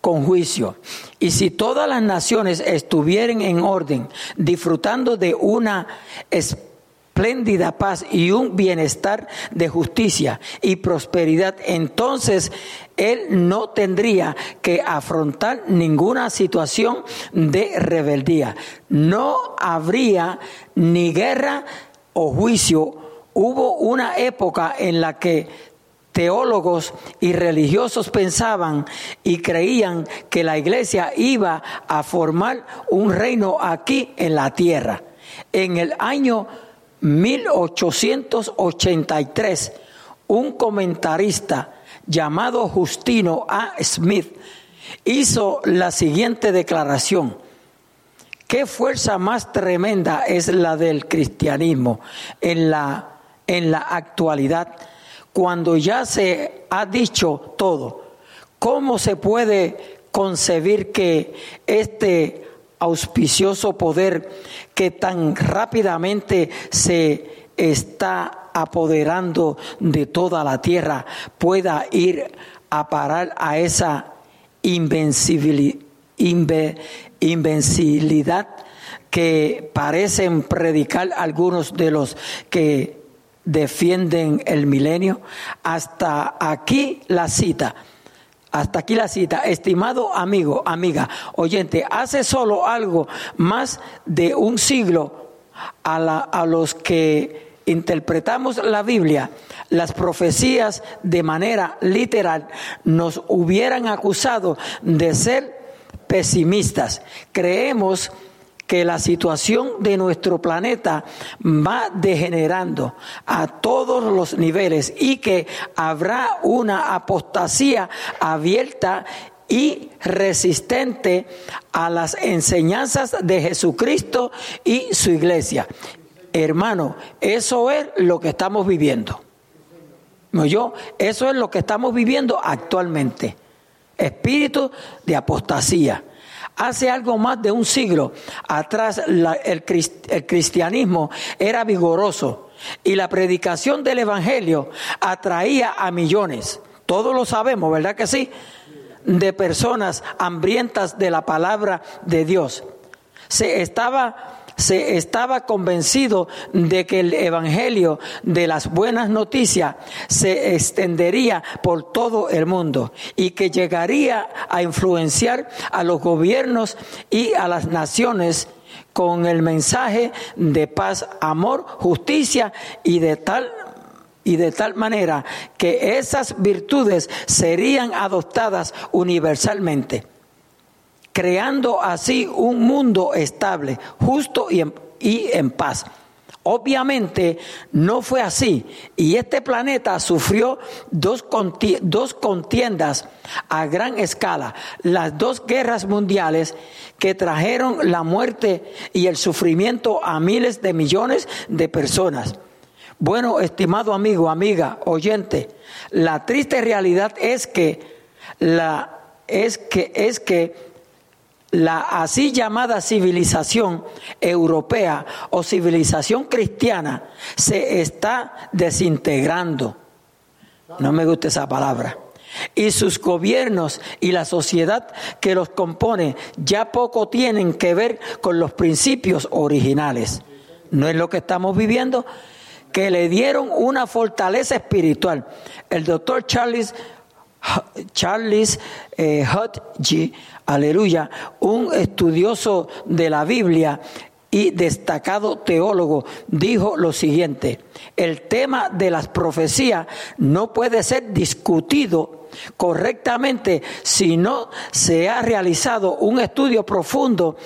con juicio. Y si todas las naciones estuvieran en orden, disfrutando de una espléndida paz y un bienestar de justicia y prosperidad, entonces él no tendría que afrontar ninguna situación de rebeldía. No habría ni guerra o juicio. Hubo una época en la que teólogos y religiosos pensaban y creían que la iglesia iba a formar un reino aquí en la tierra. En el año 1883, un comentarista llamado Justino A. Smith hizo la siguiente declaración. ¿Qué fuerza más tremenda es la del cristianismo en la, en la actualidad? cuando ya se ha dicho todo, ¿cómo se puede concebir que este auspicioso poder que tan rápidamente se está apoderando de toda la tierra pueda ir a parar a esa invencibilidad, que parecen predicar algunos de los que defienden el milenio. Hasta aquí la cita. Hasta aquí la cita. Estimado amigo, amiga, oyente, hace solo algo más de un siglo a, a los que interpretamos la Biblia, las profecías de manera literal, nos hubieran acusado de ser pesimistas. Creemos que la situación de nuestro planeta va degenerando a todos los niveles y que habrá una apostasía abierta y resistente a las enseñanzas de Jesucristo y su iglesia. Hermano, eso es lo que estamos viviendo. Yo, eso es lo que estamos viviendo actualmente. Espíritu de apostasía. Hace algo más de un siglo atrás el, cristianismo era vigoroso y la predicación del Evangelio atraía a millones. Todos lo sabemos, ¿verdad que sí? De personas hambrientas de la palabra de Dios. Se estaba se estaba convencido de que el Evangelio de las buenas noticias se extendería por todo el mundo y que llegaría a influenciar a los gobiernos y a las naciones con el mensaje de paz, amor, justicia y de tal y de tal manera que esas virtudes serían adoptadas universalmente creando así un mundo estable, justo y en, paz. Obviamente no fue así y este planeta sufrió dos, dos, contiendas a gran escala, las dos guerras mundiales que trajeron la muerte y el sufrimiento a miles de millones de personas. Bueno, estimado amigo, amiga, oyente, la triste realidad es que la es que es que la así llamada civilización europea o civilización cristiana se está desintegrando. No me gusta esa palabra. Y sus gobiernos y la sociedad que los compone ya poco tienen que ver con los principios originales. ¿No es lo que estamos viviendo? Que le dieron una fortaleza espiritual. El doctor Charles, Charles eh, aleluya, un estudioso de la Biblia y destacado teólogo, dijo lo siguiente, el tema de las profecías no puede ser discutido correctamente si no se ha realizado un estudio profundo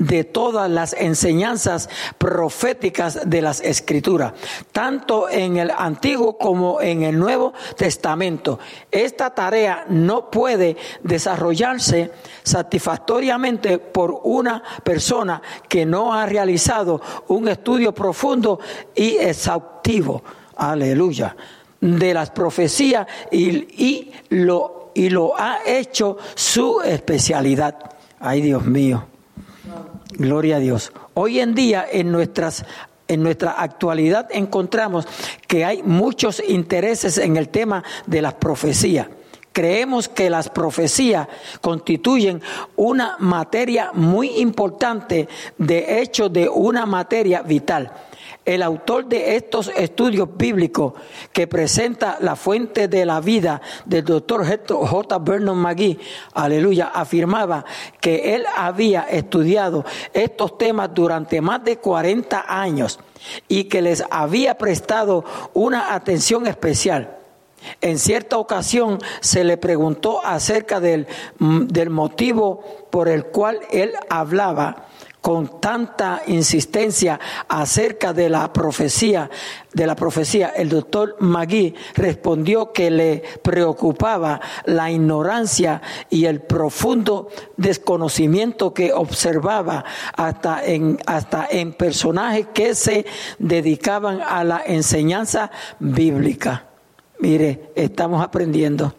de todas las enseñanzas proféticas de las escrituras, tanto en el Antiguo como en el Nuevo Testamento. Esta tarea no puede desarrollarse satisfactoriamente por una persona que no ha realizado un estudio profundo y exhaustivo, aleluya, de las profecías y, lo, y lo ha hecho su especialidad. Ay Dios mío. Gloria a Dios. Hoy en día en nuestras en nuestra actualidad encontramos que hay muchos intereses en el tema de las profecías. Creemos que las profecías constituyen una materia muy importante, de hecho de una materia vital. El autor de estos estudios bíblicos que presenta la fuente de la vida del doctor J. Vernon McGee, aleluya, afirmaba que él había estudiado estos temas durante más de 40 años y que les había prestado una atención especial. En cierta ocasión se le preguntó acerca del, del motivo por el cual él hablaba con tanta insistencia acerca de la profecía, de la profecía, el doctor Magui respondió que le preocupaba la ignorancia y el profundo desconocimiento que observaba hasta en, hasta en personajes que se dedicaban a la enseñanza bíblica. Mire, estamos aprendiendo.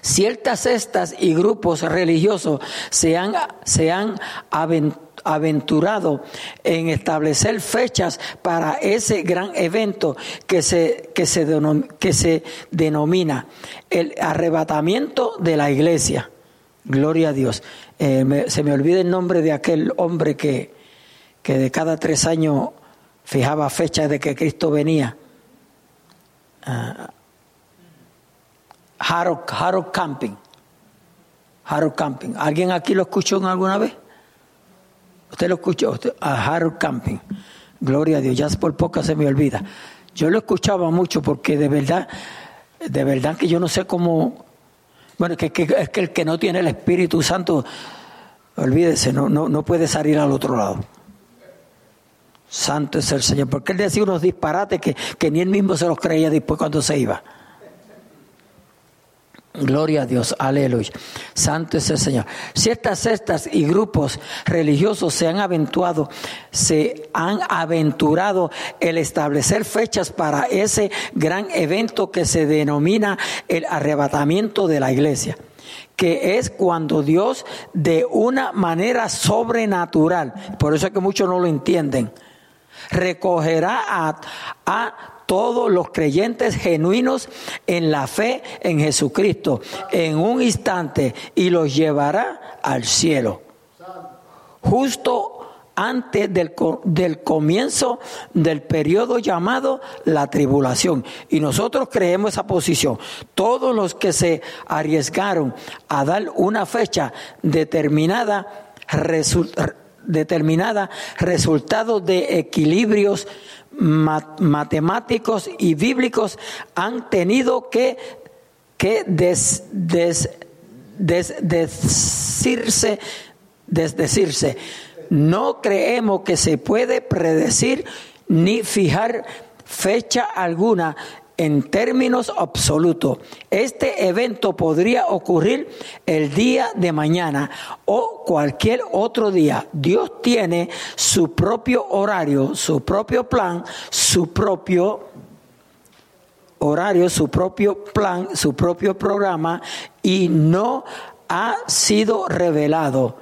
Ciertas cestas y grupos religiosos se han, se han aventurado en establecer fechas para ese gran evento que se, que se, que se denomina el arrebatamiento de la iglesia. Gloria a Dios. Eh, se me olvida el nombre de aquel hombre que, que de cada tres años fijaba fechas de que Cristo venía. Ah, Harold, Camping. Harold Camping. ¿Alguien aquí lo escuchó alguna vez? ¿Usted lo escuchó? A Harold Camping. Gloria a Dios, ya por poco se me olvida. Yo lo escuchaba mucho porque de verdad, de verdad que yo no sé cómo, Bueno, que, que, es que el que no tiene el Espíritu Santo, olvídese, no, no, no puede salir al otro lado. Santo es el Señor. Porque él decía unos disparates que, que ni él mismo se los creía después cuando se iba. Gloria a Dios, aleluya. Santo es el Señor. Ciertas cestas y grupos religiosos se han aventurado, se han aventurado el establecer fechas para ese gran evento que se denomina el arrebatamiento de la iglesia que es cuando Dios de una manera sobrenatural, por eso es que muchos no lo entienden, recogerá a, a todos los creyentes genuinos en la fe en Jesucristo en un instante y los llevará al cielo. Justo antes del, comienzo del periodo llamado la tribulación. Y nosotros creemos esa posición. Todos los que se arriesgaron a dar una fecha determinada, determinada resultado de equilibrios matemáticos y bíblicos han tenido que, que des, des, des, decirse, desdecirse. No creemos que se puede predecir ni fijar fecha alguna en términos absolutos. Este evento podría ocurrir el día de mañana o cualquier otro día. Dios tiene su propio horario, su propio plan, su propio horario, su propio plan, su propio programa y no ha sido revelado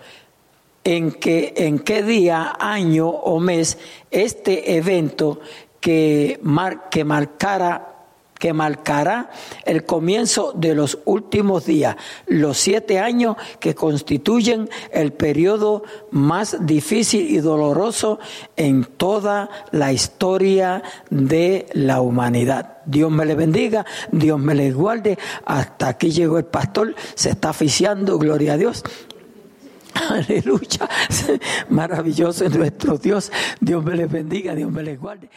en, que, en qué día, año o mes este evento que, mar, que marcara que marcará el comienzo de los últimos días, los siete años que constituyen el periodo más difícil y doloroso en toda la historia de la humanidad. Dios me le bendiga, Dios me le guarde. Hasta aquí llegó el pastor, se está aficiando, gloria a Dios. Aleluya, *laughs* maravilloso es nuestro Dios. Dios me le bendiga, Dios me le guarde.